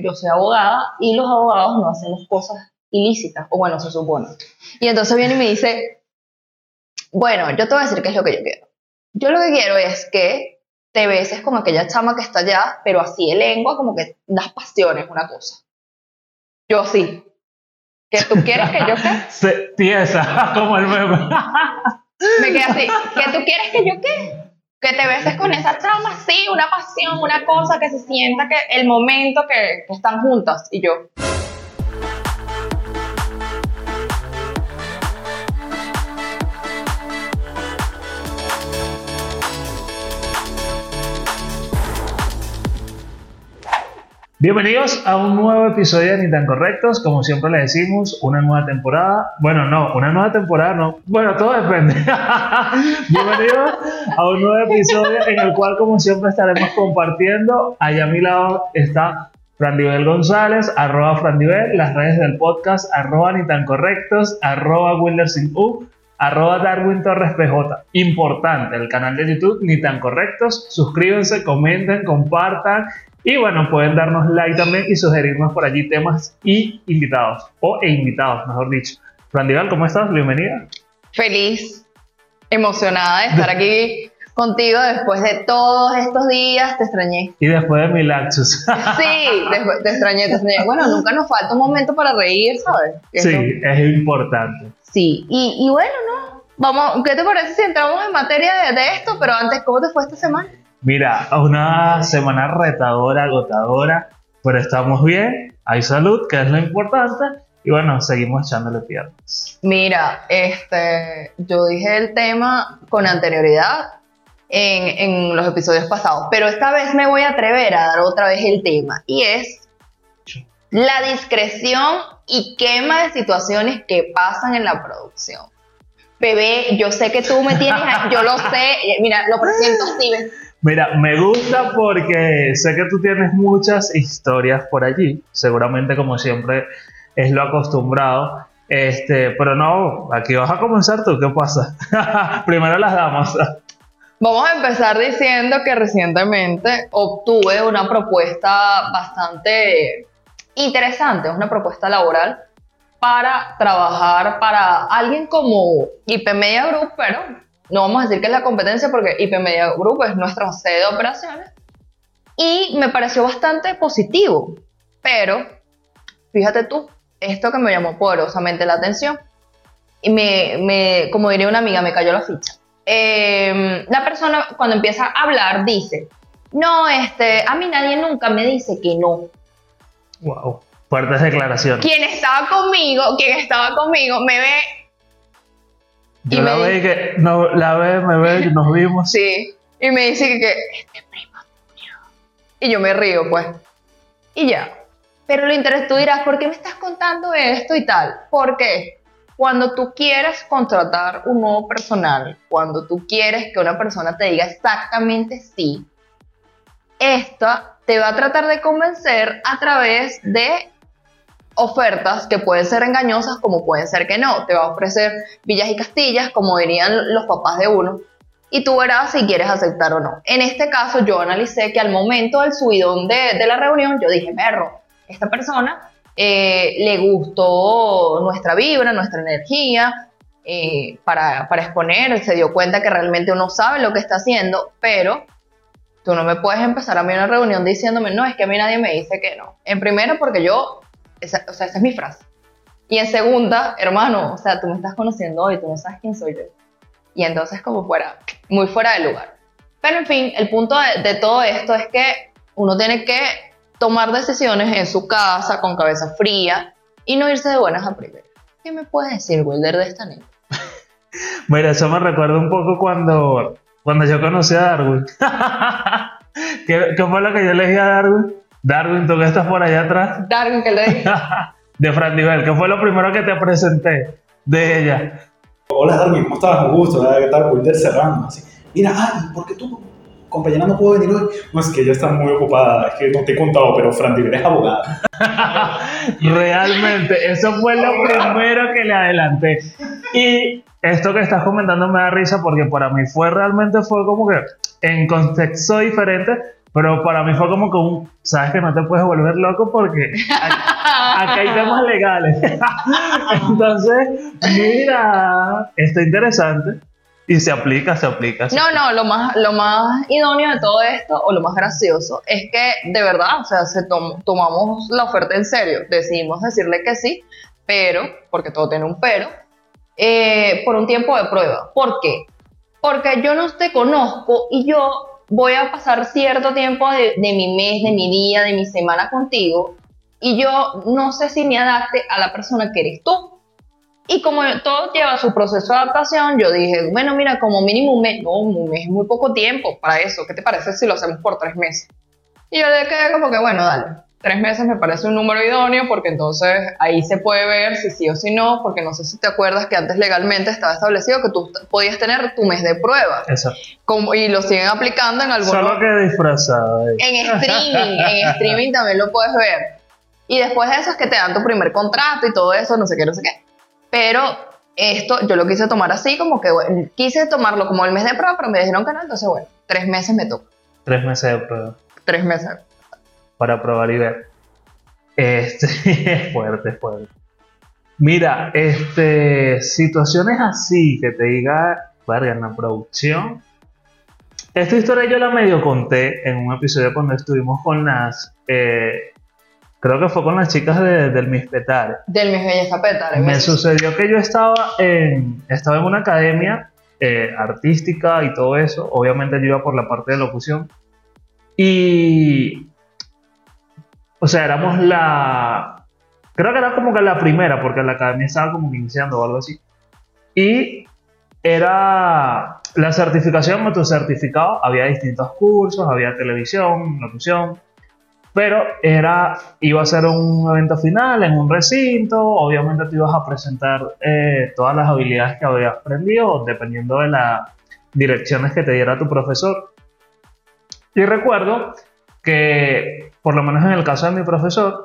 yo soy abogada y los abogados no hacemos cosas ilícitas, o bueno, se supone. Y entonces viene y me dice, bueno, yo te voy a decir qué es lo que yo quiero. Yo lo que quiero es que te beses con aquella chama que está allá, pero así de lengua, como que das pasiones, una cosa. Yo sí. ¿Que tú quieres que yo qué? Se, tiesa, como el meme. Me quedé así. ¿Que tú quieres que yo qué? Que te beses con esa chama, sí, una pasión, una cosa, que se sienta que el momento que, que están juntas. Y yo, Bienvenidos a un nuevo episodio de Ni tan correctos. Como siempre le decimos, una nueva temporada. Bueno, no, una nueva temporada no. Bueno, todo depende. Bienvenidos a un nuevo episodio en el cual, como siempre, estaremos compartiendo. Allá a mi lado está Frandivel González, arroba Frandivel, las redes del podcast, arroba Ni tan correctos, arroba U, arroba Darwin Torres PJ. Importante, el canal de YouTube Ni tan correctos. Suscríbanse, comenten, compartan y bueno, pueden darnos like también y sugerirnos por allí temas y invitados, o e invitados, mejor dicho. Frandival, ¿cómo estás? Bienvenida. Feliz, emocionada de estar aquí contigo después de todos estos días. Te extrañé. Y después de mi lapsus. Sí, te extrañé, te extrañé. Bueno, nunca nos falta un momento para reír, ¿sabes? Sí, es importante. Sí, y, y, bueno, ¿no? Vamos, ¿qué te parece si entramos en materia de, de esto? Pero antes, ¿cómo te fue esta semana? Mira, una semana retadora, agotadora, pero estamos bien, hay salud, que es lo importante, y bueno, seguimos echándole piernas. Mira, este, yo dije el tema con anterioridad en, en los episodios pasados, pero esta vez me voy a atrever a dar otra vez el tema, y es la discreción y quema de situaciones que pasan en la producción. Bebé, yo sé que tú me tienes, yo lo sé, mira, lo presento Steven Mira, me gusta porque sé que tú tienes muchas historias por allí, seguramente como siempre es lo acostumbrado, este, pero no, aquí vas a comenzar tú, ¿qué pasa? Primero las damos. Vamos a empezar diciendo que recientemente obtuve una propuesta bastante interesante, una propuesta laboral para trabajar para alguien como IP Media Group, pero no vamos a decir que es la competencia porque IP Media Group es nuestra sede de operaciones. Y me pareció bastante positivo. Pero, fíjate tú, esto que me llamó poderosamente la atención. Y me, me como diría una amiga, me cayó la ficha. Em, la persona cuando empieza a hablar dice, no, este, a mí nadie nunca me dice que no. Wow, fuertes declaraciones. Quien estaba conmigo, quien estaba conmigo, me ve yo la ve que, no, la ve, me ve, nos vimos. Sí, y me dice que, que este primo Y yo me río, pues. Y ya. Pero lo interés, tú dirás, ¿por qué me estás contando esto y tal? Porque cuando tú quieres contratar un nuevo personal, cuando tú quieres que una persona te diga exactamente sí, esta te va a tratar de convencer a través de ofertas que pueden ser engañosas como pueden ser que no. Te va a ofrecer villas y castillas, como dirían los papás de uno, y tú verás si quieres aceptar o no. En este caso yo analicé que al momento del subidón de, la reunión, yo dije, perro, esta persona eh, le gustó nuestra vibra, nuestra energía, eh, para, para exponer, se dio cuenta que realmente uno sabe lo que está haciendo, pero tú no me puedes empezar a mí una reunión diciéndome, no, es que a mí nadie me dice que no. En primero, porque yo esa, o sea, esa es mi frase. Y en segunda, hermano, o sea, tú me estás conociendo hoy, tú no sabes quién soy yo. Y entonces como fuera, muy fuera de lugar. Pero en fin, el punto de, todo esto es que uno tiene que tomar decisiones en su casa, con cabeza fría, y no irse de buenas a primeras. ¿Qué me puedes decir, Wilder, de esta niña? Mira, eso me recuerda un poco cuando, cuando yo conocí a Darwin. ¿Qué, ¿Qué, fue lo que yo le dije a Darwin? Darwin, tú que estás por allá atrás. Darwin, que le dije. de Fran Nivel, que fue lo primero que te presenté de ella. Hola Darwin, ¿cómo estás? Un gusto, ¿qué tal? Wilder Serrano. Así. Mira, ay, ¿por qué tú, compañera, no puedo venir hoy? No, es que ella está muy ocupada, es que no te he contado, pero Fran Nivel es abogada. Realmente, eso fue lo primero que le adelanté. Y esto que estás comentando me da risa porque para mí fue realmente, fue como que en contexto diferente, Pero para mí fue como que un, sabes que no te puedes volver loco porque acá hay temas legales. Entonces, mira, está interesante. Y se aplica, se aplica. se No, no, lo más, lo más idóneo de todo esto, o lo más gracioso, es que de verdad, o sea, se tom- tomamos la oferta en serio, decidimos decirle que sí, pero, porque todo tiene un pero, eh, por un tiempo de prueba. ¿Por qué? Porque yo no te conozco y yo voy a pasar cierto tiempo de, mi mes, de mi día, de mi semana contigo, y yo no sé si me adapte a la persona que eres tú. Y como todo lleva su proceso de adaptación, yo dije, bueno, mira, como mínimo un mes, no, un mes es muy poco tiempo para eso. ¿Qué te parece si lo hacemos por tres meses? Y yo le quedé como que, bueno, dale. Tres meses me parece un número idóneo porque entonces ahí se puede ver si sí o si no, porque no sé si te acuerdas que antes legalmente estaba establecido que tú podías tener tu mes de prueba. Exacto. Como, y lo siguen aplicando en algunos... Solo que disfrazado. eh. En streaming, en streaming también lo puedes ver. Y después de eso es que te dan tu primer contrato y todo eso, no sé qué, no sé qué. Pero esto yo lo quise tomar así, como que bueno, quise tomarlo como el mes de prueba, pero me dijeron que no, entonces bueno, tres meses me toca. Tres meses de prueba Tres meses. Para probar y ver. Este, es fuerte, es fuerte. Mira, este, situaciones así que te diga, verga, en la producción. Esta historia yo la medio conté en un episodio cuando estuvimos con las, eh, creo que fue con las chicas de- del Mispetar. Del mis belleza pétale. Me sucedió que yo estaba en, estaba en una academia eh, artística y todo eso. Obviamente yo iba por la parte de locución. Y. O sea, éramos la. Creo que era como que la primera, porque la academia estaba como que iniciando o algo así. Y era la certificación, nuestro certificado. Había distintos cursos, había televisión, locución pero era, iba a ser un evento final en un recinto, obviamente te ibas a presentar eh, todas las habilidades que habías aprendido, dependiendo de las direcciones que te diera tu profesor. Y recuerdo que, por lo menos en el caso de mi profesor,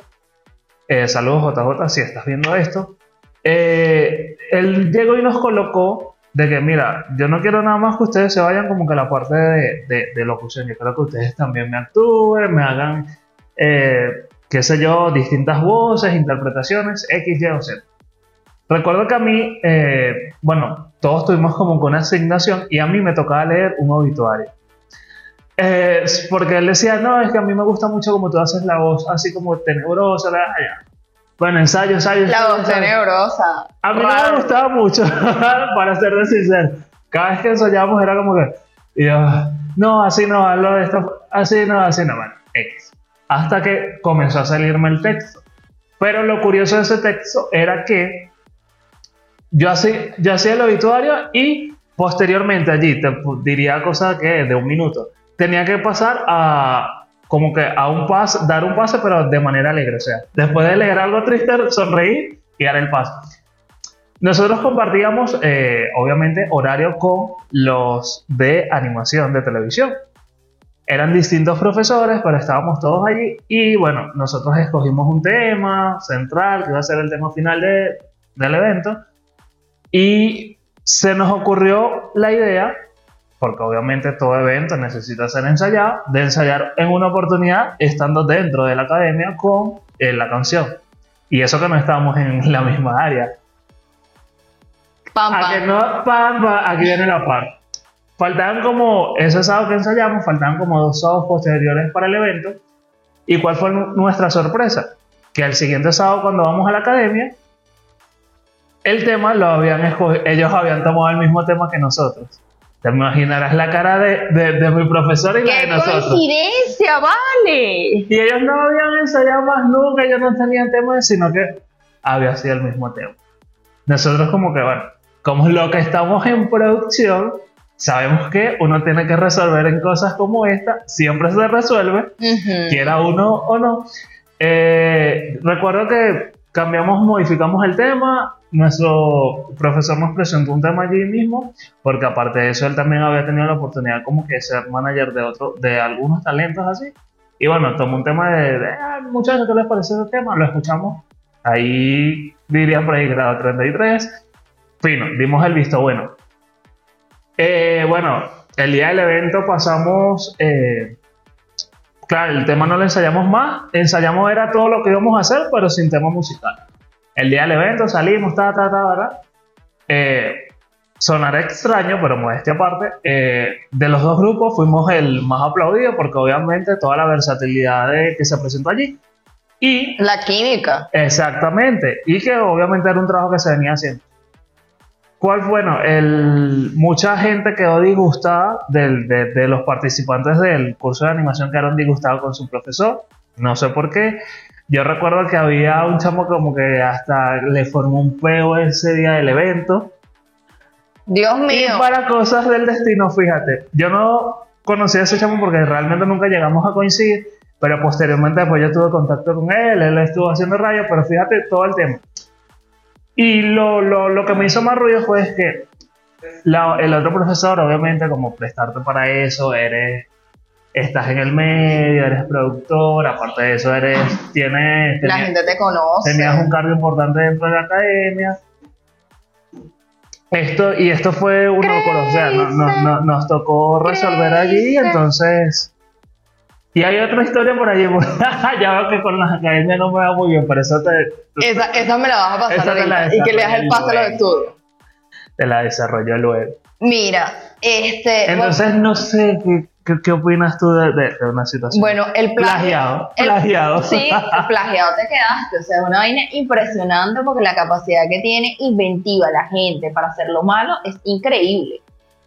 eh, saludos JJ, si estás viendo esto, eh, él llegó y nos colocó de que, mira, yo no quiero nada más que ustedes se vayan como que a la parte de, de- de locución, yo quiero que ustedes también me actúen, me hagan eh, qué sé yo, distintas voces, interpretaciones, X, Y o Z. Recuerdo que a mí, eh, bueno, todos tuvimos como que una asignación y a mí me tocaba leer un obituario. Eh, porque él decía, no, es que a mí me gusta mucho como tú haces la voz así como tenebrosa, la, allá. Bueno, ensayo, ensayo. La voz tenebrosa. A mí no Raro. me gustaba mucho, para ser sincero. Cada vez que ensayábamos era como que, y yo, no, así no, hazlo de esto, así no, así no, bueno, X. Hasta que comenzó a salirme el texto. Pero lo curioso de ese texto era que yo hacía, yo hacía el obituario y posteriormente allí, te diría cosa que de un minuto, tenía que pasar a como que a un paso, dar un pase, pero de manera alegre. O sea, después de leer algo triste, sonreír y dar el paso. Nosotros compartíamos, eh, obviamente, horario con los de animación de televisión. Eran distintos profesores, pero estábamos todos allí y bueno, nosotros escogimos un tema central, que iba a ser el tema final de- del evento, y se nos ocurrió la idea, porque obviamente todo evento necesita ser ensayado, de ensayar en una oportunidad estando dentro de la academia con eh, la canción. Y eso que no estábamos en la misma área. Pam, A que no, aquí viene la parte. Faltaban como, ese sábado que ensayamos, faltaban como dos sábados posteriores para el evento. ¿Y cuál fue nu- nuestra sorpresa? Que al siguiente sábado, cuando vamos a la academia, el tema lo habían escogido, ellos habían tomado el mismo tema que nosotros. Te imaginarás la cara de, de- de mi profesor y la de ¡Qué nosotros. coincidencia, vale! Y ellos no habían ensayado más nunca, ellos no tenían tema, sino que había sido el mismo tema. Nosotros como que, bueno, como lo que estamos en producción, sabemos que uno tiene que resolver en cosas como esta, siempre se resuelve, Ujú. quiera uno o no. Eh, recuerdo que cambiamos, modificamos el tema, nuestro profesor nos presentó un tema allí mismo, porque aparte de eso él también había tenido la oportunidad como que ser manager de otro, de algunos talentos así. Y bueno, tomó un tema de, de ah, muchachos, ¿qué les parece ese tema? Lo escuchamos. Ahí dirían por ahí grado 33. Fino, dimos el visto bueno. Eh, bueno, el día del evento pasamos, eh, claro, el tema no lo ensayamos más, ensayamos era todo lo que íbamos a hacer, pero sin tema musical. El día del evento salimos, ta, ta, ta, ¿verdad? Eh, sonará extraño, pero modestia aparte, eh, de los dos grupos fuimos el más aplaudido porque obviamente toda la versatilidad de, que se presentó allí. Y La química. Exactamente, y que obviamente era un trabajo que se venía haciendo. ¿Cuál? Bueno, el, mucha gente quedó disgustada del- de, de los participantes del curso de animación quedaron disgustados con su profesor. No sé por qué. Yo recuerdo que había un chamo como que hasta le formó un peo ese día del evento. Dios mío. Y para cosas del destino, fíjate, yo no conocí a ese chamo porque realmente nunca llegamos a coincidir, pero posteriormente después yo tuve contacto con él, él estuvo haciendo radio, pero fíjate todo el tema. Y lo, lo, lo que me hizo más ruido fue que la- el otro profesor, obviamente, como prestarte para eso, eres, estás en el medio, eres productor, aparte de eso, eres, tienes, La tenías- gente te conoce. tenías un cargo importante dentro de la academia. Esto, y esto fue uno, o sea, no- no- no- nos tocó resolver allí, entonces... Y hay otra historia por allí, ya veo que con las academias no me va muy bien, por eso te, Esa, esa me la vas a pasar ahorita. Y que le das el pase a los estudios. te la desarrollo luego. Mira, este. Entonces, no sé, ¿qué, qué, qué opinas tú de, de- de una situación? bueno, el plagio. plagiado, el- plagiado. Sí, plagiado te quedaste. O sea, es una vaina impresionante porque la capacidad que tiene inventiva la gente para hacer lo malo es increíble.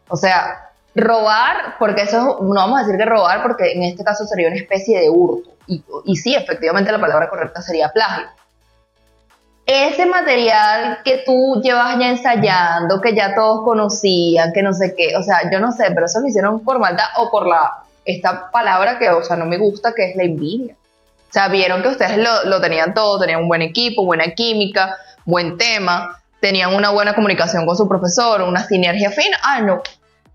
O sea, robar, porque eso es- no vamos a decir que robar, porque en este caso sería una especie de hurto. Y, y sí, efectivamente la palabra correcta sería plagio. Ese material que tú llevas ya ensayando, que ya todos conocían, que no sé qué, o sea, yo no sé, pero eso lo hicieron por maldad o por la esta palabra que, o sea, no me gusta, que es la envidia. O sea, vieron que ustedes lo, lo tenían todo, tenían un buen equipo, buena química, buen tema, tenían una buena comunicación con su profesor, una sinergia fina. Ah, no,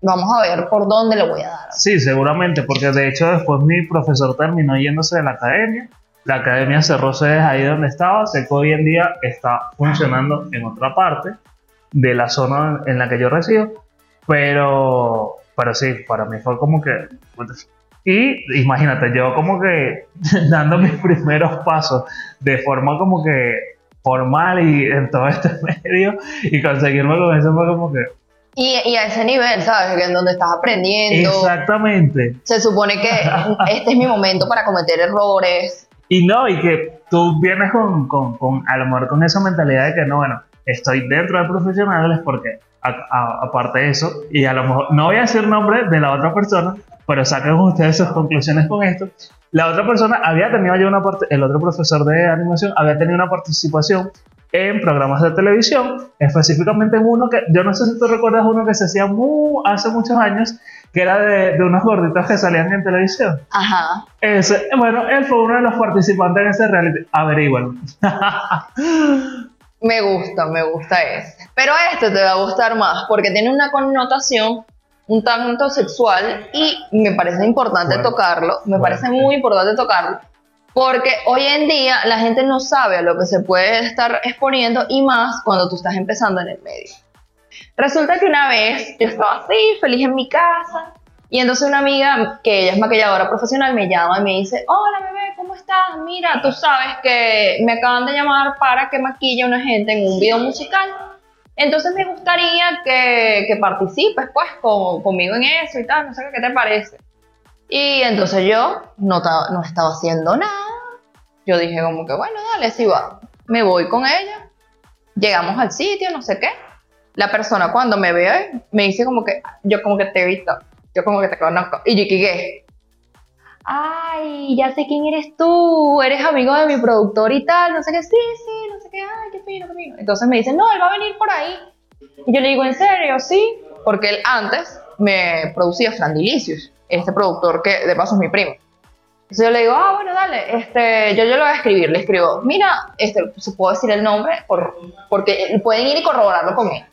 vamos a ver por dónde le voy a dar. Sí, seguramente, porque de hecho después mi profesor terminó yéndose de la academia. La academia cerró sedes ahí donde estaba. Que hoy en día está funcionando en otra parte de la zona en la que yo resido. Pero, pero sí, para mí fue como que. Y imagínate, yo como que dando mis primeros pasos de forma como que formal y en todo este medio y conseguirme con eso fue como que Y, y a ese nivel, ¿sabes? En donde estás aprendiendo. exactamente Se supone que este es mi momento para cometer errores. Y no, y que tú vienes con, con, con, a lo mejor con esa mentalidad de que no, bueno, estoy dentro de profesionales porque aparte de eso, y a lo mejor no voy a decir nombre de la otra persona, pero saquen ustedes sus conclusiones con esto. La otra persona había tenido ya una parte, el otro profesor de animación había tenido una participación en programas de televisión, específicamente en uno que, yo no sé si tú recuerdas uno que se hacía mu- hace muchos años, que era de, de unos gorditos que salían en televisión. Ajá. Ese, bueno, él fue uno de los participantes en ese reality. Averígualo. Me gusta, me gusta ese. Pero este te va a gustar más porque tiene una connotación un tanto sexual y me parece importante Bueno, tocarlo. Me bueno, parece muy importante tocarlo. Porque hoy en día la gente no sabe a lo que se puede estar exponiendo y más cuando tú estás empezando en el medio. Resulta que una vez yo estaba así, feliz en mi casa, y entonces una amiga, que ella es maquilladora profesional, me llama y me dice, hola bebé, ¿cómo estás? Mira, tú sabes que me acaban de llamar para que maquille a una gente en un video musical. Entonces me gustaría que, que participes pues con- conmigo en eso y tal, no sé qué, ¿qué te parece? Y entonces yo no, no estaba haciendo nada. Yo dije como que bueno, dale, sí va. Me voy con ella. Llegamos al sitio, no sé qué. La persona cuando me ve me dice como que yo como que te he visto, yo como que te conozco. Y yo ¿qué? Ay, ya sé quién eres tú, eres amigo de mi productor y tal, no sé qué, sí, sí, no sé qué, ay, qué fino, qué fino. Entonces me dice, no, él va a venir por ahí. Y yo le digo, ¿en serio? Sí, porque él antes me producía Frandilicious, este productor que de paso es mi primo. Entonces yo le digo, ah, bueno, dale, este, yo, yo lo voy a escribir, le escribo, mira, este, puedo decir el nombre por, porque pueden ir y corroborarlo conmigo.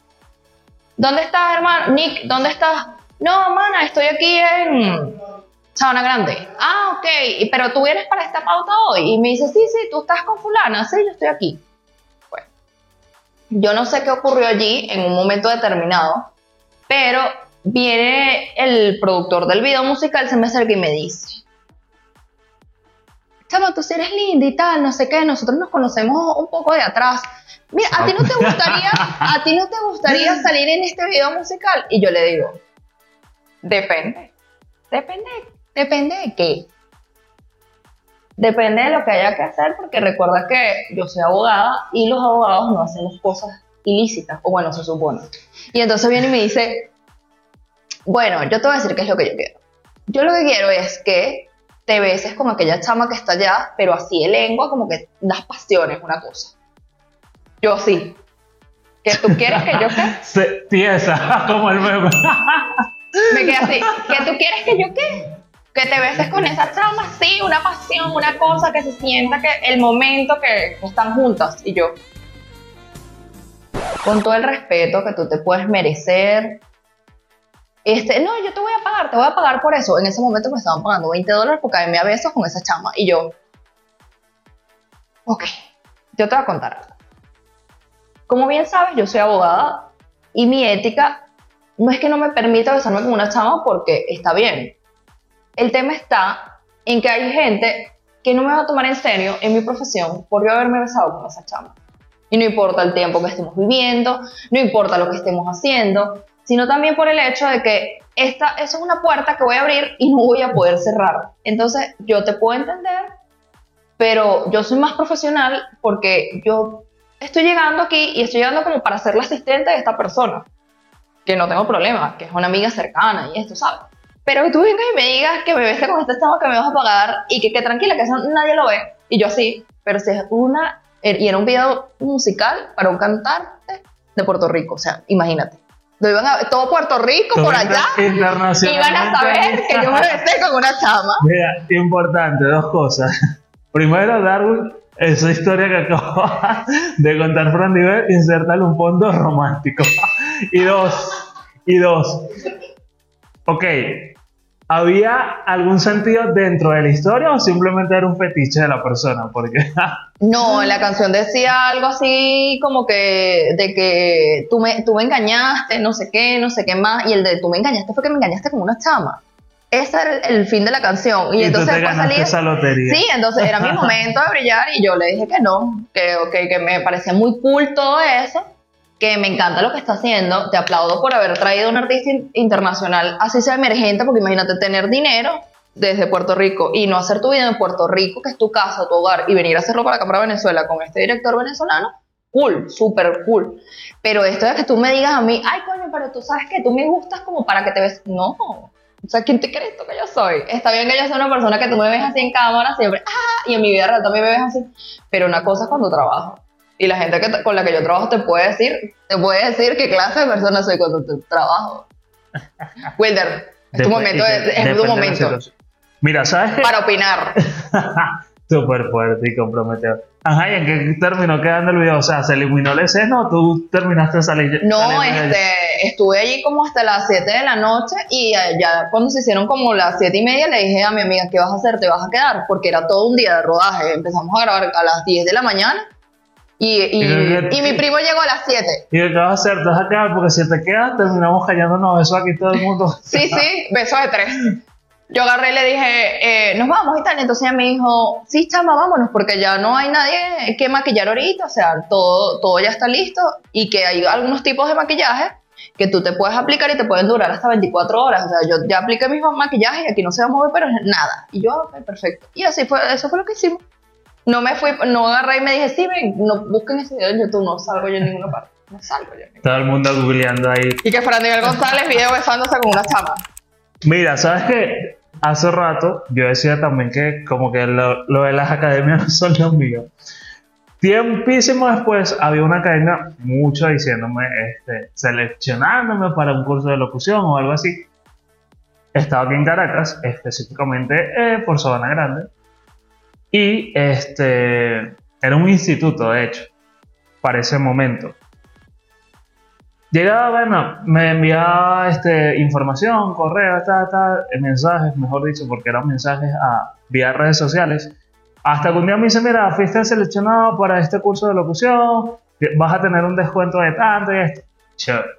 ¿Dónde estás, hermano? Nick, ¿dónde estás? No, mana, estoy aquí en Sabana Grande. Ah, ok, pero tú vienes para esta pauta hoy. Y me dice, sí, sí, tú estás con fulana, sí, yo estoy aquí. Bueno, yo no sé qué ocurrió allí en un momento determinado, pero viene el productor del video musical, se me acerca y me dice, chama, tú sí eres linda y tal, no sé qué, nosotros nos conocemos un poco de atrás. Mira, ¿a ti no te gustaría, a ti no te gustaría salir en este video musical? Y yo le digo, depende. Depende, depende de qué. Depende de lo que haya que hacer, porque recuerda que yo soy abogada y los abogados no hacen las cosas ilícitas, o bueno, se supone. Y entonces viene y me dice, bueno, yo te voy a decir qué es lo que yo quiero. Yo lo que quiero es que te beses con aquella chama que está allá, pero así de lengua, como que das pasiones, una cosa. Yo sí. ¿Que tú quieres que yo qué? Se, tiesa, como el meme. Me quedé así. ¿Que tú quieres que yo qué? Que te beses con esa chama, sí, una pasión, una cosa que se sienta que el momento que, están juntas. Y yo, con todo el respeto que tú te puedes merecer, este, no, yo te voy a pagar, te voy a pagar por eso. En ese momento me estaban pagando 20 dólares por caerme a besos con esa chama. Y yo, ok, yo te voy a contar algo. Como bien sabes, yo soy abogada y mi ética no es que no me permita besarme con una chama porque está bien. El tema está en que hay gente que no me va a tomar en serio en mi profesión por yo haberme besado con esa chama. Y no importa el tiempo que estemos viviendo, no importa lo que estemos haciendo, sino también por el hecho de que esta, eso es una puerta que voy a abrir y no voy a poder cerrar. Entonces, yo te puedo entender, pero yo soy más profesional porque yo estoy llegando aquí y estoy llegando como para ser la asistente de esta persona, que no tengo problema, que es una amiga cercana y esto, ¿sabes? Pero que tú vengas y me digas que me bese con este chavo que me vas a pagar y que, que tranquila, que eso nadie lo ve. Y yo sí, pero si es una, y era un video musical para un cantante de Puerto Rico, o sea, imagínate. Lo iban a, todo Puerto Rico por allá iban a saber que yo me besé con una chama. Mira, importante, dos cosas. Primero, Darwin, esa historia que acaba de contar Fran Diver, insertarle un fondo romántico. y dos, y dos. Ok, ¿había algún sentido dentro de la historia o simplemente era un fetiche de la persona? Porque No, la canción decía algo así como que de que tú me, tú me engañaste, no sé qué, no sé qué más, y el de tú me engañaste fue que me engañaste con una chama. Ese era el, el fin de la canción. Y, y tú entonces te ganaste salía- esa lotería. Sí, entonces era mi momento de brillar y yo le dije que no, que, ok, que me parecía muy cool todo eso, que me encanta lo que está haciendo, te aplaudo por haber traído un artista in- internacional, así sea emergente, porque imagínate tener dinero desde Puerto Rico y no hacer tu vida en Puerto Rico, que es tu casa, tu hogar, y venir a hacerlo para acá, para Venezuela, con este director venezolano, cool, súper cool. Pero esto de que tú me digas a mí, ay, coño, pero tú sabes que tú me gustas como para que te ves, no. O sea, ¿quién te crees tú que yo soy? Está bien que yo soy una persona que tú me ves así en cámara siempre, ah, y en mi vida real también me ves así. Pero una cosa es cuando trabajo. Y la gente que con la que yo trabajo te puede decir, te puede decir qué clase de persona soy cuando te trabajo. Wilder, es tu momento, de- es tu momento. Mira, ¿sabes para opinar. Súper fuerte y comprometedor. Ajá, ¿y en qué terminó quedando el video? O sea, ¿se eliminó la escena o tú terminaste? No, saliendo de- este, estuve allí como hasta las 7 de la noche y eh, ya cuando se hicieron como las 7 y media le dije a mi amiga, ¿qué vas a hacer? ¿Te vas a quedar? Porque era todo un día de rodaje. Empezamos a grabar a las 10 de la mañana y, y, Y que- y mi primo llegó a las 7. ¿Y qué vas a hacer? ¿Te vas a quedar? Porque si te quedas, terminamos callándonos besos aquí todo el mundo. Sí, sí, beso de tres. Yo agarré y le dije, eh, nos vamos y tal. Entonces ella me dijo, sí, chama, vámonos, porque ya no hay nadie que maquillar ahorita. O sea, todo, todo ya está listo y que hay algunos tipos de maquillaje que tú te puedes aplicar y te pueden durar hasta 24 horas. O sea, yo ya apliqué mis maquillajes y aquí no se va a mover, pero nada. Y yo, ok, perfecto. Y así fue, eso fue lo que hicimos. No me fui, no agarré y me dije, sí, ven, no, busquen ese video en YouTube, no salgo yo en ninguna parte. No salgo yo. Todo el mundo googleando ahí. Y que Fran Miguel González video besándose con una chama. Mira, ¿sabes qué? Hace rato yo decía también que como que lo, lo de las academias no son los míos. Tiempísimo después había una academia mucho diciéndome, este, seleccionándome para un curso de locución o algo así. Estaba aquí en Caracas, específicamente eh, por Sabana Grande. Y este, era un instituto, de hecho, para ese momento. Llegaba, bueno, me enviaba este, información, correo, ta, ta, eh, mensajes, mejor dicho, porque eran mensajes a, vía redes sociales. Hasta que un día me dice, mira, fuiste seleccionado para este curso de locución, vas a tener un descuento de tanto y esto. Chévere.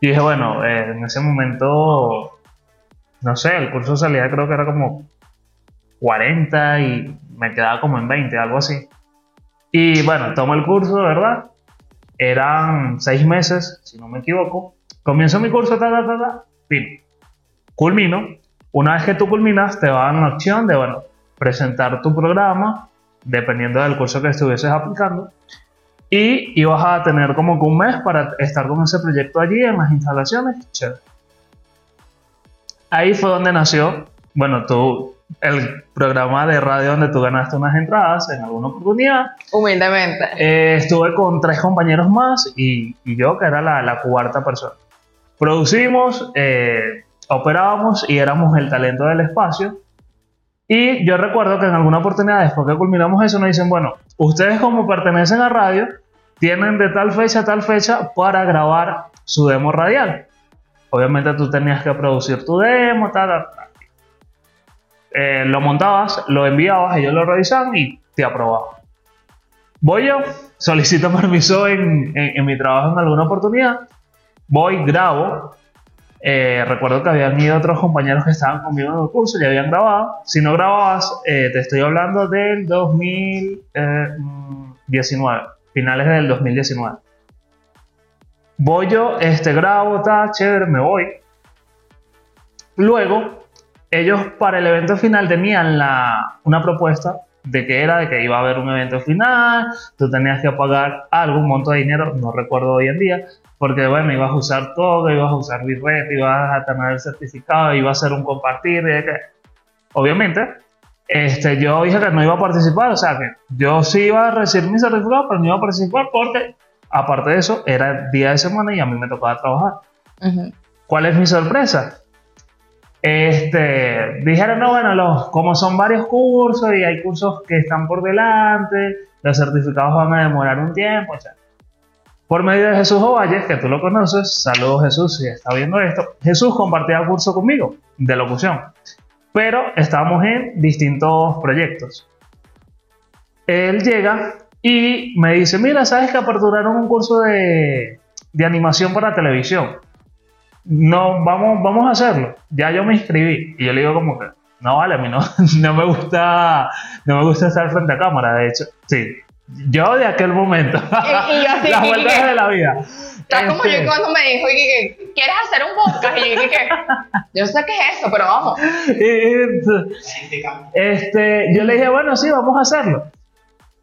Y dije, bueno, eh, en ese momento, no sé, el curso de salida creo que era como 40 y me quedaba como en 20, algo así. Y bueno, tomo el curso, ¿verdad? Eran seis meses, si no me equivoco. Comienzo mi curso, ta, ta, ta, ta, fin. Culmino. Una vez que tú culminas, te va a una opción de, bueno, presentar tu programa, dependiendo del curso que estuvieses aplicando. Y ibas a tener como que un mes para estar con ese proyecto allí en las instalaciones. Chévere. Ahí fue donde nació, bueno, tú, el programa de radio donde tú ganaste unas entradas en alguna oportunidad. Humildemente. Eh, estuve con tres compañeros más y, y yo, que era la, la cuarta persona. Producimos, eh, operábamos y éramos el talento del espacio. Y yo recuerdo que en alguna oportunidad, después que culminamos eso, nos dicen, bueno, ustedes como pertenecen a radio, tienen de tal fecha a tal fecha para grabar su demo radial. Obviamente tú tenías que producir tu demo, tal, tal, tal. Eh, lo montabas, lo enviabas, ellos lo revisaban y te aprobaban. Voy yo, solicito permiso en, en- en mi trabajo en alguna oportunidad, voy, grabo. Eh, recuerdo que habían ido otros compañeros que estaban conmigo en el curso y habían grabado. Si no grababas, eh, te estoy hablando del 2019, finales del 2019. Voy yo, este, grabo, está chévere, me voy. Luego, ellos para el evento final tenían la, una propuesta de que era de que iba a haber un evento final, tú tenías que pagar algún monto de dinero, no recuerdo hoy en día, porque bueno, ibas a usar todo, ibas a usar Bitret, ibas a tener el certificado, iba a ser un compartir, y de que, obviamente, este, yo dije que no iba a participar, o sea que yo sí iba a recibir mi certificado, pero no iba a participar porque, aparte de eso, era día de semana y a mí me tocaba trabajar. Ujú. ¿Cuál es mi sorpresa? Este, dijeron, no, bueno, los, como son varios cursos y hay cursos que están por delante, los certificados van a demorar un tiempo. Por medio de Jesús Ovalles, que tú lo conoces, saludos Jesús si está viendo esto, Jesús compartía curso conmigo de locución, pero estábamos en distintos proyectos. Él llega y me dice, mira, ¿sabes que aperturaron un curso de, de animación para televisión? No, vamos, vamos a hacerlo. Ya yo me inscribí. Y yo le digo como que, no vale, a mí no, no me gusta, no me gusta estar frente a cámara, de hecho. Sí. Yo de aquel momento. Y- y yo así, Las y vueltas que- de la vida. Está como Este, yo cuando me dijo, que, ¿quieres hacer un podcast? Y yo dije, yo sé qué es eso, pero vamos. y- Este, yo le dije, bueno, sí, vamos a hacerlo.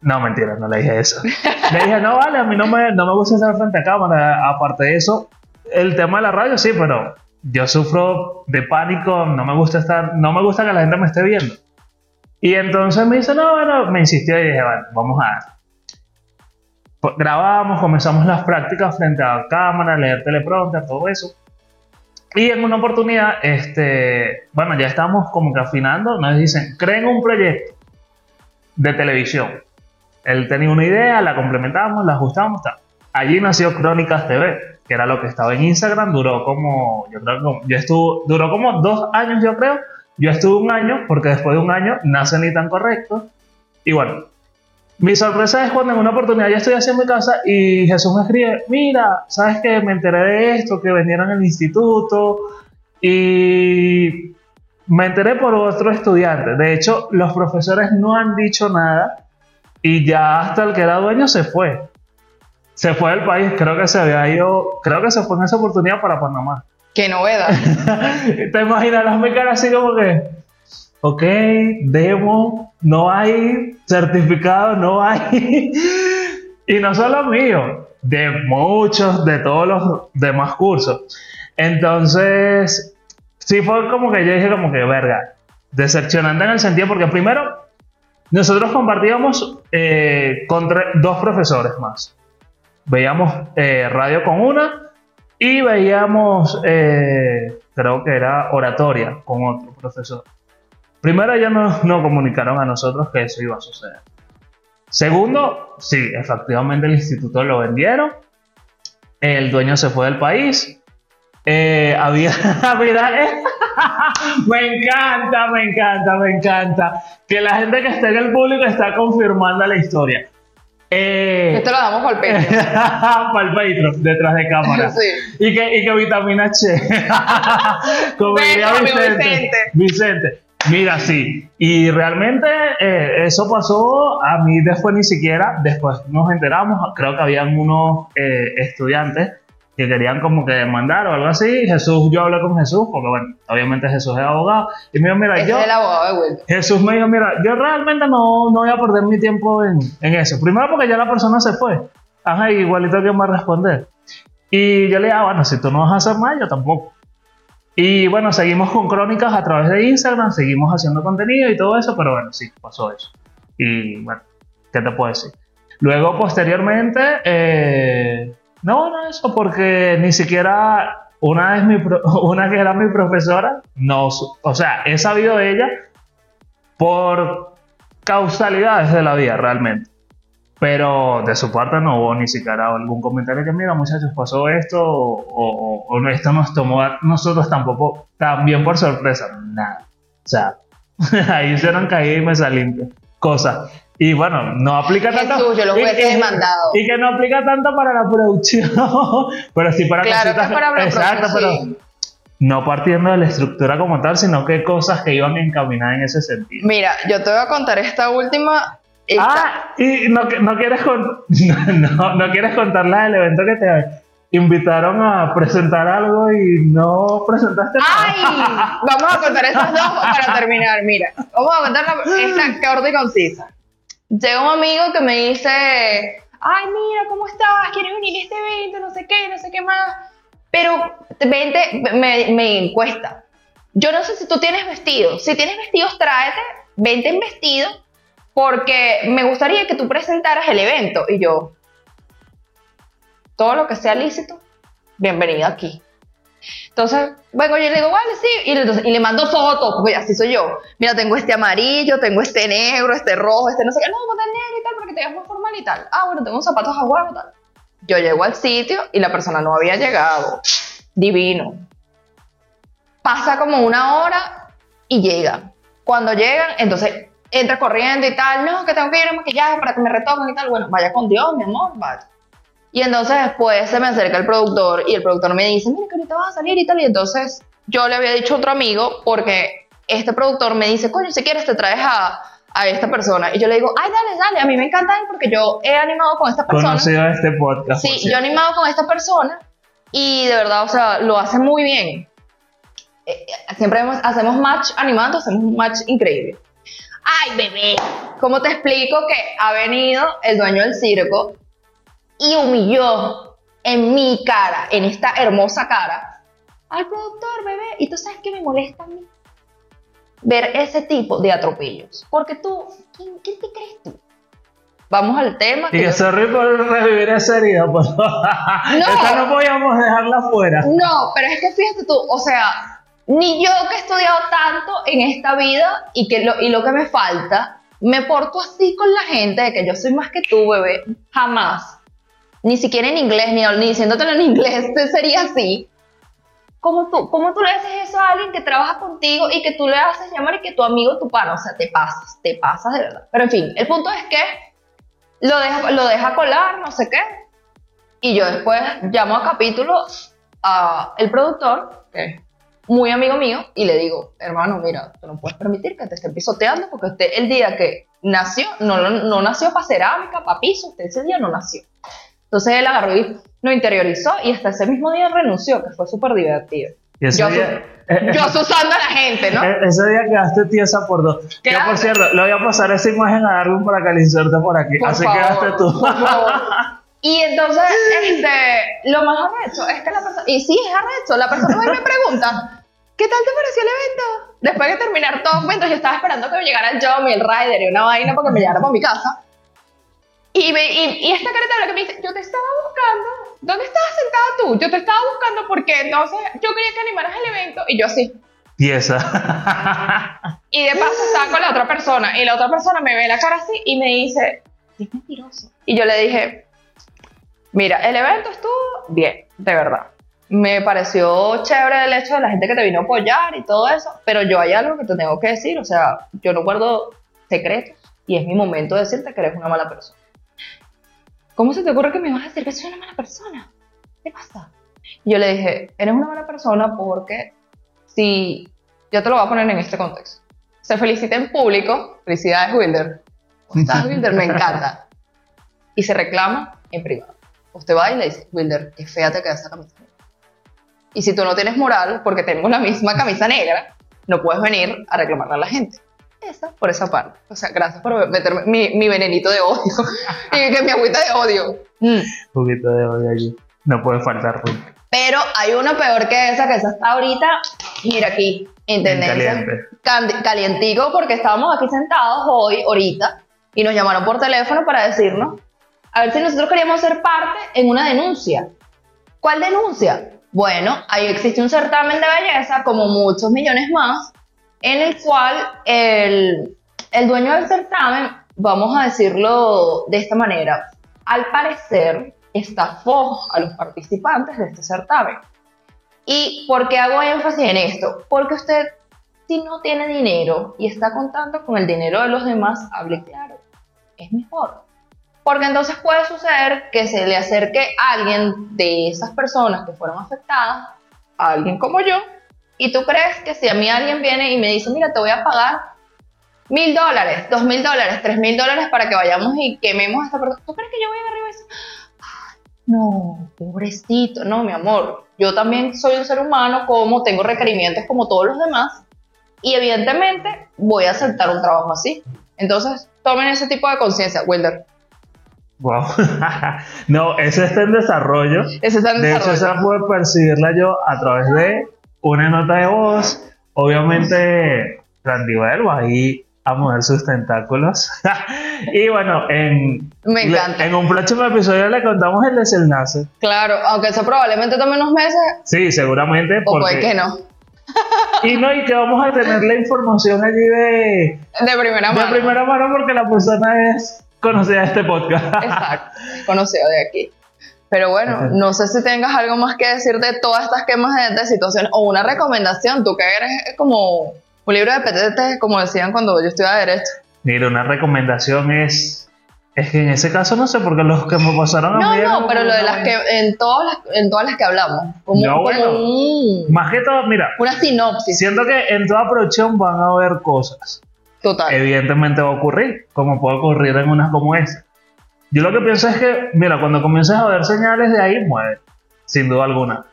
No, mentira, no le dije eso. Le dije, no, vale, a mí no me, no me gusta estar frente a cámara. Aparte de eso, el tema de la radio sí, pero yo sufro de pánico, no me gusta estar, no me gusta que la gente me esté viendo. Y entonces me dice, no, bueno, me insistió y dije, bueno, vamos a grabamos, comenzamos las prácticas frente a cámara, leer teleprompter, todo eso. Y en una oportunidad, este, bueno, ya estamos como que afinando, nos dicen, creen un proyecto de televisión. Él tenía una idea, la complementamos, la ajustamos, tal. Allí nació Crónicas TV, que era lo que estaba en Instagram, duró como, yo creo que, yo estuve, duró como dos años, yo creo. Yo estuve un año, porque después de un año nace ni tan correcto. Y bueno, mi sorpresa es cuando en una oportunidad yo estoy en mi casa y Jesús me escribe, mira, ¿sabes que Me enteré de esto, que vinieron al instituto y me enteré por otro estudiante. De hecho, los profesores no han dicho nada y ya hasta el que era dueño se fue. Se fue del país, creo que se había ido, creo que se fue en esa oportunidad para Panamá. Qué novedad. Te imaginarás mi cara así como que, ok, demo, no hay certificado, no hay. y no solo mío, de muchos, de todos los demás cursos. Entonces, sí fue como que yo dije como que, verga, decepcionante en el sentido, porque primero, nosotros compartíamos eh, con dos profesores más. Veíamos eh, radio con una y veíamos, eh, creo que era oratoria con otro profesor. Primero ellos nos, nos comunicaron a nosotros que eso iba a suceder. Segundo, sí, efectivamente el instituto lo vendieron. El dueño se fue del país. Eh, había, eh, me encanta, me encanta, me encanta que la gente que está en el público está confirmando la historia. Eh, Esto lo damos para el Patreon, detrás de cámara. Sí. Y que, y que vitamina H. Como diría. Vicente. Vicente. Mira, sí. Y realmente eh, eso pasó a mí después ni siquiera, después nos enteramos, creo que habían unos eh, estudiantes que querían como que demandar o algo así. Jesús, yo hablé con Jesús, porque bueno, obviamente Jesús es abogado. Y me dijo, mira, Ese yo... es el abogado de. Jesús me dijo, mira, yo realmente no, no voy a perder mi tiempo en, en eso. Primero porque ya la persona se fue. Ajá, igualito que me va a responder. Y yo le dije, ah, bueno, si tú no vas a hacer más, yo tampoco. Y bueno, seguimos con crónicas a través de Instagram, seguimos haciendo contenido y todo eso, pero bueno, sí, pasó eso. Y bueno, ¿qué te puedo decir? Luego, posteriormente, eh, no, no eso, porque ni siquiera una, vez mi pro- una que era mi profesora, no, o sea, he sabido de ella por causalidades de la vida, realmente. Pero de su parte no hubo ni siquiera algún comentario que, mira, muchachos, pasó esto, o, o- o esto nos tomó a nosotros tampoco, también por sorpresa, nada. O sea, ahí hicieron caída y me salí cosas. Y bueno, no aplica tanto. Jesús, yo lo y- hubiese y- demandado. Y que no aplica tanto para la producción, pero sí para Claro que cositas. para la Exacto, producción, pero no partiendo de la estructura como tal, sino que cosas que iban encaminadas en ese sentido. Mira, yo te voy a contar esta última. esta- Ah, y no, no quieres con- no, no quieres contarla del evento que te invitaron a presentar algo y no presentaste ¡Ay! nada. Vamos a contar estas dos para terminar. Mira, vamos a contar la- esta corta y concisa. Llega un amigo que me dice: Ay, mira, ¿cómo estás? ¿Quieres venir a este evento? No sé qué, no sé qué más. Pero vente, me, me encuesta. Yo no sé si tú tienes vestidos. Si tienes vestidos, tráete, vente en vestido, porque me gustaría que tú presentaras el evento. Y yo, todo lo que sea lícito, bienvenido aquí. Entonces, bueno, yo le digo, vale, sí, y le, y le mando fotos, porque así soy yo. Mira, tengo este amarillo, tengo este negro, este rojo, este no sé qué, no, ponte negro y tal, porque te veas muy formal y tal. Ah, bueno, tengo unos zapatos a huevo y tal. Yo llego al sitio y la persona no había llegado. Divino. Pasa como una hora y llegan. Cuando llegan, entonces entra corriendo y tal, no, que tengo que ir a maquillaje para que me retoquen y tal. Bueno, vaya con Dios, mi amor, vaya. Y entonces después se me acerca el productor y el productor me dice, mira que ahorita vas a salir y tal. Y entonces yo le había dicho a otro amigo porque este productor me dice, coño, si quieres te traes a, a esta persona. Y yo le digo, ay, dale, dale, a mí me encanta él porque yo he animado con esta persona. Conocido este podcast. Sí, yo he animado con esta persona y de verdad, o sea, lo hace muy bien. Eh, eh, siempre hemos- hacemos match animando, hacemos un match increíble. Ay, bebé, ¿cómo te explico que ha venido el dueño del circo y humilló en mi cara, en esta hermosa cara, al productor, bebé? Y tú sabes que me molesta a mí ver ese tipo de atropellos. Porque tú, ¿quién, quién te crees tú? Vamos al tema. Y que yo- sorry por revivir esa herida, pues. Esta no podíamos dejarla fuera. No, pero es que fíjate tú, o sea, ni yo que he estudiado tanto en esta vida y, que lo, y lo que me falta, me porto así con la gente de que yo soy más que tú, bebé. Jamás. Ni siquiera en inglés, ni, ni diciéndotelo en inglés, sería así. ¿Cómo tú, ¿Cómo tú le haces eso a alguien que trabaja contigo y que tú le haces llamar y que tu amigo, tu pana? O sea, te pasas, te pasas de verdad. Pero en fin, el punto es que lo deja, lo deja colar, no sé qué. Y yo después llamo a capítulo a el productor, que muy amigo mío, y le digo, hermano, mira, tú no puedes permitir que te esté pisoteando porque usted el día que nació, no, no, no nació para cerámica, para piso, usted ese día no nació. Entonces él agarró y lo interiorizó y hasta ese mismo día renunció, que fue súper divertido. Y ese Yo, día, eh, yo a la gente, ¿no? eh, ese día quedaste tiesa por dos. ¿Qué Yo, por cierto, le voy a pasar esa imagen a Darwin para que le inserte por aquí. Por Así favor, quedaste tú. por favor. Y entonces, este, lo más arrecho es que la persona, y sí, es arrecho, la persona me pregunta, ¿qué tal te pareció el evento? Después de terminar todo, mientras yo estaba esperando que me llegara el John y el Rider y una vaina para que me llegara para mi casa. Y, me, y, y esta careta que me dice, yo te estaba buscando, ¿dónde estabas sentada tú? Yo te estaba buscando porque entonces yo quería que animaras el evento y yo así. Tiesa. Y de paso estaba con la otra persona. Y la otra persona me ve la cara así y me dice, es mentiroso. Y yo le dije, mira, el evento estuvo bien, de verdad. Me pareció chévere el hecho de la gente que te vino a apoyar y todo eso. Pero yo hay algo que te tengo que decir. O sea, yo no guardo secretos. Y es mi momento de decirte que eres una mala persona. ¿Cómo se te ocurre que me vas a decir que soy una mala persona? ¿Qué pasa? Y yo le dije, eres una mala persona porque si, yo te lo voy a poner en este contexto. se felicita en público, felicidades Wilder, ¿cómo estás Wilder? Me encanta, y se reclama en privado. Usted va y le dice, Wilder, qué fea te queda esa camisa negra. Y si tú no tienes moral, porque tenemos la misma camisa negra, no puedes venir a reclamarle a la gente. Esa, por esa parte. O sea, gracias por meterme mi, mi venenito de odio. y que mi agüita de odio. Mm. Un poquito de odio allí. No puede faltar Ruth. Pero hay una peor que esa, que esa está ahorita, mira aquí, en tendencia. caliente. Calientico, porque estábamos aquí sentados hoy, ahorita, y nos llamaron por teléfono para decirnos, a ver si nosotros queríamos ser parte en una denuncia. ¿Cuál denuncia? Bueno, ahí existe un certamen de belleza, como muchos millones más, en el cual el, el dueño del certamen, vamos a decirlo de esta manera, al parecer estafó a los participantes de este certamen. ¿Y por qué hago énfasis en esto? Porque usted, si no tiene dinero y está contando con el dinero de los demás, hable claro. Es mejor. Porque entonces puede suceder que se le acerque alguien de esas personas que fueron afectadas, a alguien como yo, y tú crees que si a mí alguien viene y me dice, mira, te voy a pagar mil dólares, dos mil dólares, tres mil dólares para que vayamos y quememos a esta persona, ¿tú crees que yo voy a arriba y decir, "Ay, no, pobrecito, no, mi amor, yo también soy un ser humano, como tengo requerimientos como todos los demás, y evidentemente voy a aceptar un trabajo así. Entonces, tomen ese tipo de conciencia, Wilder. Wow. no, ese está en desarrollo. Ese está en De hecho, desarrollo. esa puede percibirla yo a través de una nota de voz. Obviamente, Randy va ahí a mover sus tentáculos. y bueno, en, Me encanta. en un próximo episodio le contamos el desenlace. Claro, aunque eso probablemente tome unos meses, Sí, seguramente. o Porque, puede que no. Y no, y que vamos a tener la información allí de, De primera de mano. primera mano porque la persona es conocida de este podcast. Exacto, conocido de aquí. Pero bueno, Ajá. no sé si tengas algo más que decir de todas estas quemas de, de situación o una recomendación. Tú que eres como un libro de PTT, como decían cuando yo estudiaba Derecho. Mira, una recomendación es. Es que en ese caso no sé, porque los que me pasaron a No, mí. eran no, pero lo de las que, en todas las, en todas las que hablamos. Como, No, bueno. un- Más que todo, mira, una sinopsis siento que en toda producción van a haber cosas. total. Evidentemente va a ocurrir, como puede ocurrir en unas como esta. Yo lo que pienso es que, mira, cuando comiences a ver señales de ahí, mueve, sin duda alguna.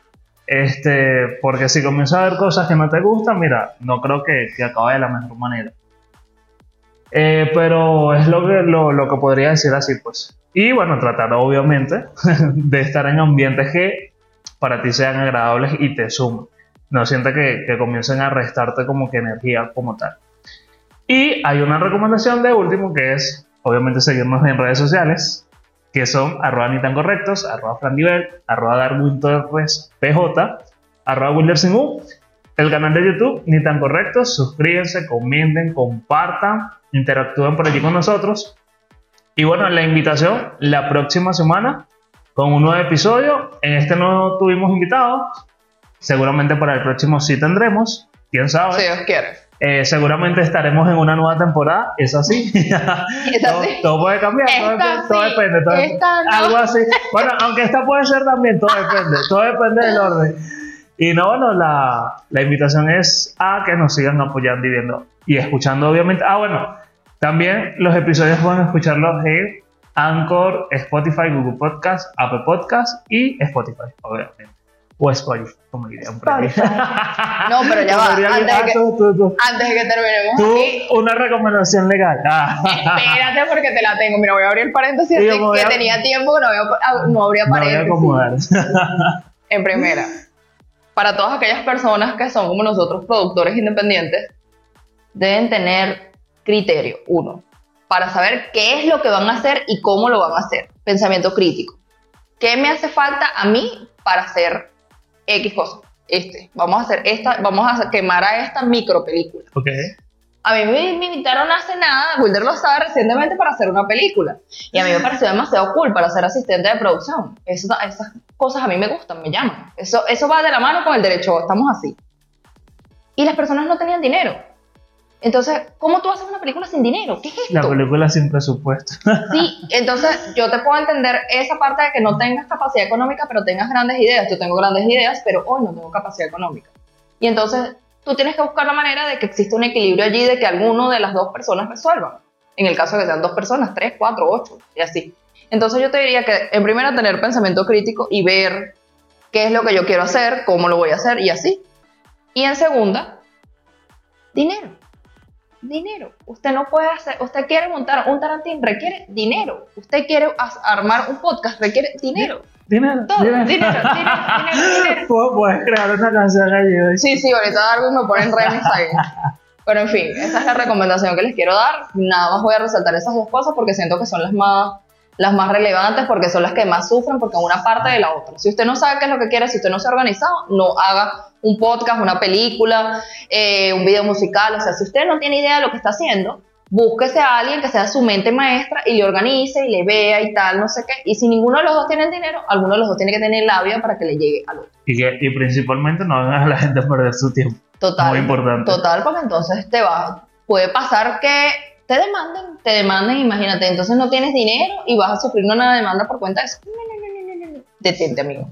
Este, porque si comienzas a ver cosas que no te gustan, mira, no creo que, que acabe de la mejor manera. Eh, pero es lo que, lo, lo que podría decir así, pues. Y bueno, tratar obviamente de estar en ambientes que para ti sean agradables y te sumen. No siente que, que comiencen a restarte como que energía como tal. Y hay una recomendación de último que es, obviamente, seguirnos en redes sociales, que son arroba ni tan correctos, arroba frandivel, arroba darwin torres pj, arroba wilder sin U, el canal de YouTube ni tan correctos, suscríbanse, comenten, compartan, interactúen por allí con nosotros. Y bueno, la invitación la próxima semana con un nuevo episodio. En este no tuvimos invitados, seguramente para el próximo sí tendremos, quién sabe. Si Dios quiere. Eh, seguramente estaremos en una nueva temporada, es así. Es todo, así. todo puede cambiar, todo, depende. todo- esta no. Algo así. Bueno, aunque esta puede ser también, todo depende. Todo depende del orden. Y no, bueno, la, la invitación es a que nos sigan apoyando y viendo y escuchando, obviamente. Ah, bueno, también los episodios pueden escucharlos en Anchor, Spotify, Google Podcast, Apple Podcast y Spotify, obviamente. O Spotify, como dirían por ahí. No, pero ya va, antes de ah, que- tú, tú, tú. Antes de que terminemos Tú, aquí, una recomendación legal. Ah. espérate porque te la tengo. Mira, voy a abrir el paréntesis Sí, que a- tenía tiempo que no, había, ah, no abría Me voy a paréntesis. En primera, para todas aquellas personas que son como nosotros, productores independientes, deben tener criterio, uno, para saber qué es lo que van a hacer y cómo lo van a hacer. Pensamiento crítico. ¿Qué me hace falta a mí para hacer X cosa? Este, vamos a hacer esta, vamos a quemar a esta micro película. ok. A mí me, me invitaron hace nada, Wilder lo sabe recientemente para hacer una película. Y a mí me pareció demasiado cool para ser asistente de producción. Eso, esas cosas a mí me gustan, me llaman. Eso, eso va de la mano con el derecho, estamos así. Y las personas no tenían dinero. Entonces, ¿cómo tú haces una película sin dinero? ¿Qué es La esto? película sin presupuesto. Sí, entonces yo te puedo entender esa parte de que no tengas capacidad económica, pero tengas grandes ideas. Yo tengo grandes ideas, pero hoy no tengo capacidad económica. Y entonces tú tienes que buscar la manera de que exista un equilibrio allí, de que alguno de las dos personas resuelva. En el caso de que sean dos personas, tres, cuatro, ocho, y así. Entonces yo te diría que en primera tener pensamiento crítico y ver qué es lo que yo quiero hacer, cómo lo voy a hacer y así. Y en segunda, dinero. Dinero. Usted no puede hacer, usted quiere montar un tarantín, requiere dinero. Usted quiere armar un podcast, requiere dinero. Dinero, Todo, dinero, dinero, dinero, dinero. Pu- Puedes crear una canción allí. Sí, sí, ahorita algo me ponen remix ahí. Pero en fin, esa es la recomendación que les quiero dar. Nada más voy a resaltar esas dos cosas porque siento que son las más, las más relevantes, porque son las que más sufren, porque una parte de la otra. Si usted no sabe qué es lo que quiere, si usted no se ha organizado, no haga un podcast, una película, eh, un video musical. O sea, si usted no tiene idea de lo que está haciendo, búsquese a alguien que sea su mente maestra y le organice y le vea y tal, no sé qué. Y si ninguno de los dos tiene el dinero, alguno de los dos tiene que tener la vida para que le llegue al otro. Y, que, y principalmente no hagan a la gente perder su tiempo. Total. Muy importante. Total, porque entonces te va, puede pasar que te demanden, te demanden, imagínate, entonces no tienes dinero y vas a sufrir una demanda por cuenta de eso. No, no, no, no, no, no. Detente, amigo.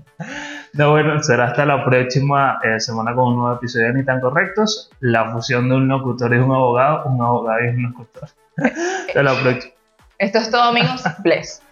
No, bueno, será hasta la próxima eh, semana con un nuevo episodio de Ni tan correctos. La fusión de un locutor y un abogado, un abogado y un locutor. Hasta la próxima. Esto es todo, amigos. Bless.